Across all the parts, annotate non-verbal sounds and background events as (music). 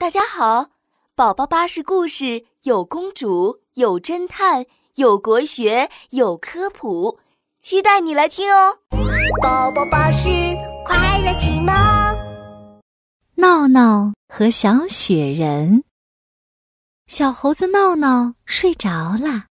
大家好，宝宝巴士故事有公主，有侦探，有国学，有科普，期待你来听哦！宝宝巴士快乐启蒙。闹闹和小雪人，小猴子闹闹睡着了，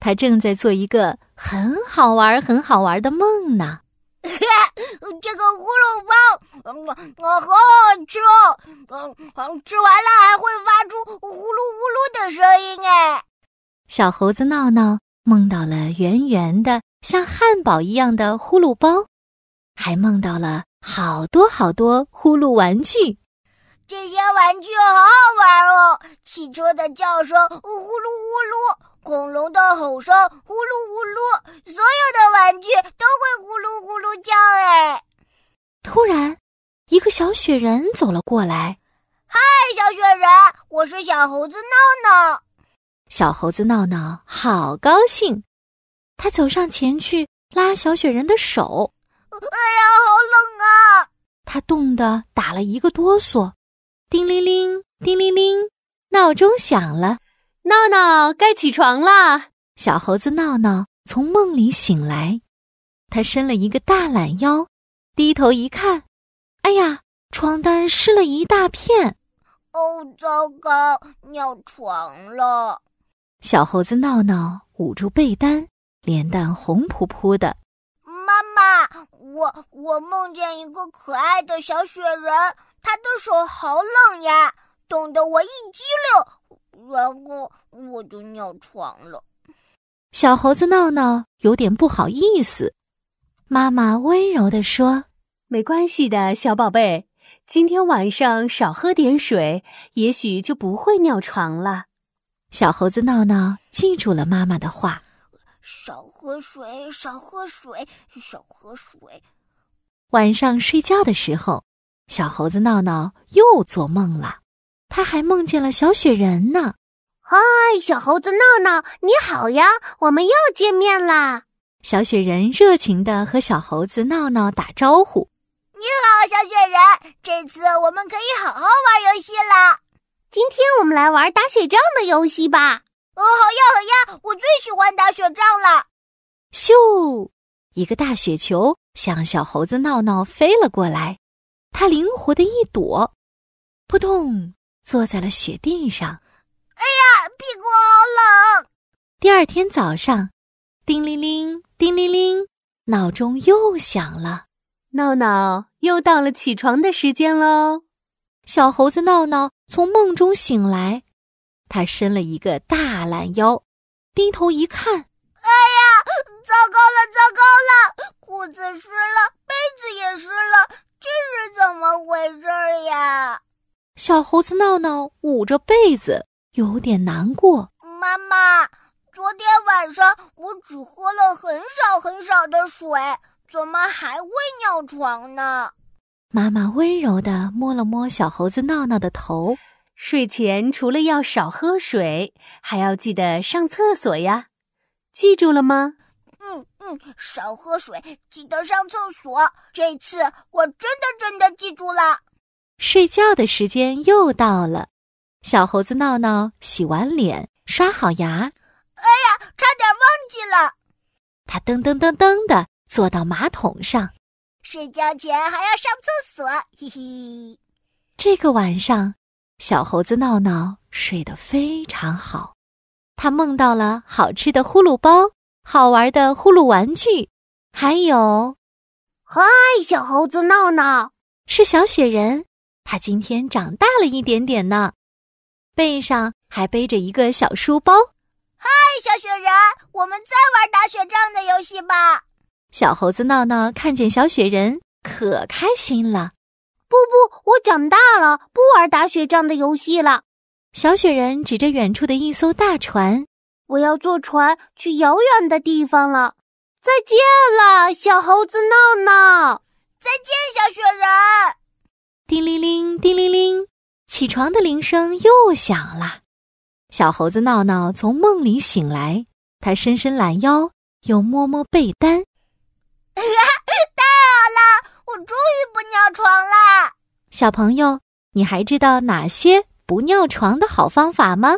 他正在做一个很好玩、很好玩的梦呢。哈 (laughs) 这个葫芦包，我好好吃哦！嗯，吃完了还会发出呼噜呼噜的声音哎。小猴子闹闹梦到了圆圆的像汉堡一样的呼噜包，还梦到了好多好多呼噜玩具。这些玩具好好玩哦！汽车的叫声呼噜呼噜，恐龙的吼声呼噜呼噜，所有的玩具都会呼噜呼噜叫哎。突然，一个小雪人走了过来。“嗨，小雪人，我是小猴子闹闹。”小猴子闹闹好高兴，他走上前去拉小雪人的手。“哎呀，好冷啊！”他冻得打了一个哆嗦。叮铃铃，叮铃铃，闹钟响了。闹闹，该起床啦！小猴子闹闹从梦里醒来，他伸了一个大懒腰。低头一看，哎呀，床单湿了一大片。哦，糟糕，尿床了！小猴子闹闹捂住被单，脸蛋红扑扑的。妈妈，我我梦见一个可爱的小雪人，他的手好冷呀，冻得我一激灵，然后我就尿床了。小猴子闹闹有点不好意思。妈妈温柔地说：“没关系的，小宝贝，今天晚上少喝点水，也许就不会尿床了。”小猴子闹闹记住了妈妈的话：“少喝水，少喝水，少喝水。”晚上睡觉的时候，小猴子闹闹又做梦了，他还梦见了小雪人呢。“嗨，小猴子闹闹，你好呀，我们又见面啦！”小雪人热情的和小猴子闹闹打招呼：“你好，小雪人，这次我们可以好好玩游戏了。今天我们来玩打雪仗的游戏吧。”“哦，好呀，好呀，我最喜欢打雪仗了。”咻，一个大雪球向小猴子闹闹飞了过来，它灵活的一躲，扑通，坐在了雪地上。哎呀，屁股好冷！第二天早上。叮铃铃，叮铃铃，闹钟又响了。闹闹，又到了起床的时间喽。小猴子闹闹从梦中醒来，他伸了一个大懒腰，低头一看，哎呀，糟糕了，糟糕了！裤子湿了，被子也湿了，这是怎么回事呀？小猴子闹闹捂着被子，有点难过。妈妈。昨天晚上我只喝了很少很少的水，怎么还会尿床呢？妈妈温柔地摸了摸小猴子闹闹的头。睡前除了要少喝水，还要记得上厕所呀，记住了吗？嗯嗯，少喝水，记得上厕所。这次我真的真的记住了。睡觉的时间又到了，小猴子闹闹洗完脸，刷好牙。哎呀，差点忘记了！他噔噔噔噔的坐到马桶上，睡觉前还要上厕所，嘿嘿。这个晚上，小猴子闹闹睡得非常好，他梦到了好吃的呼噜包、好玩的呼噜玩具，还有，嗨，小猴子闹闹是小雪人，他今天长大了一点点呢，背上还背着一个小书包。嗨，小雪人，我们再玩打雪仗的游戏吧。小猴子闹闹看见小雪人，可开心了。不不，我长大了，不玩打雪仗的游戏了。小雪人指着远处的一艘大船：“我要坐船去遥远的地方了。”再见了，小猴子闹闹。再见，小雪人。叮铃铃，叮铃铃，起床的铃声又响了。小猴子闹闹从梦里醒来，他伸伸懒腰，又摸摸被单。(laughs) 太好了，我终于不尿床了。小朋友，你还知道哪些不尿床的好方法吗？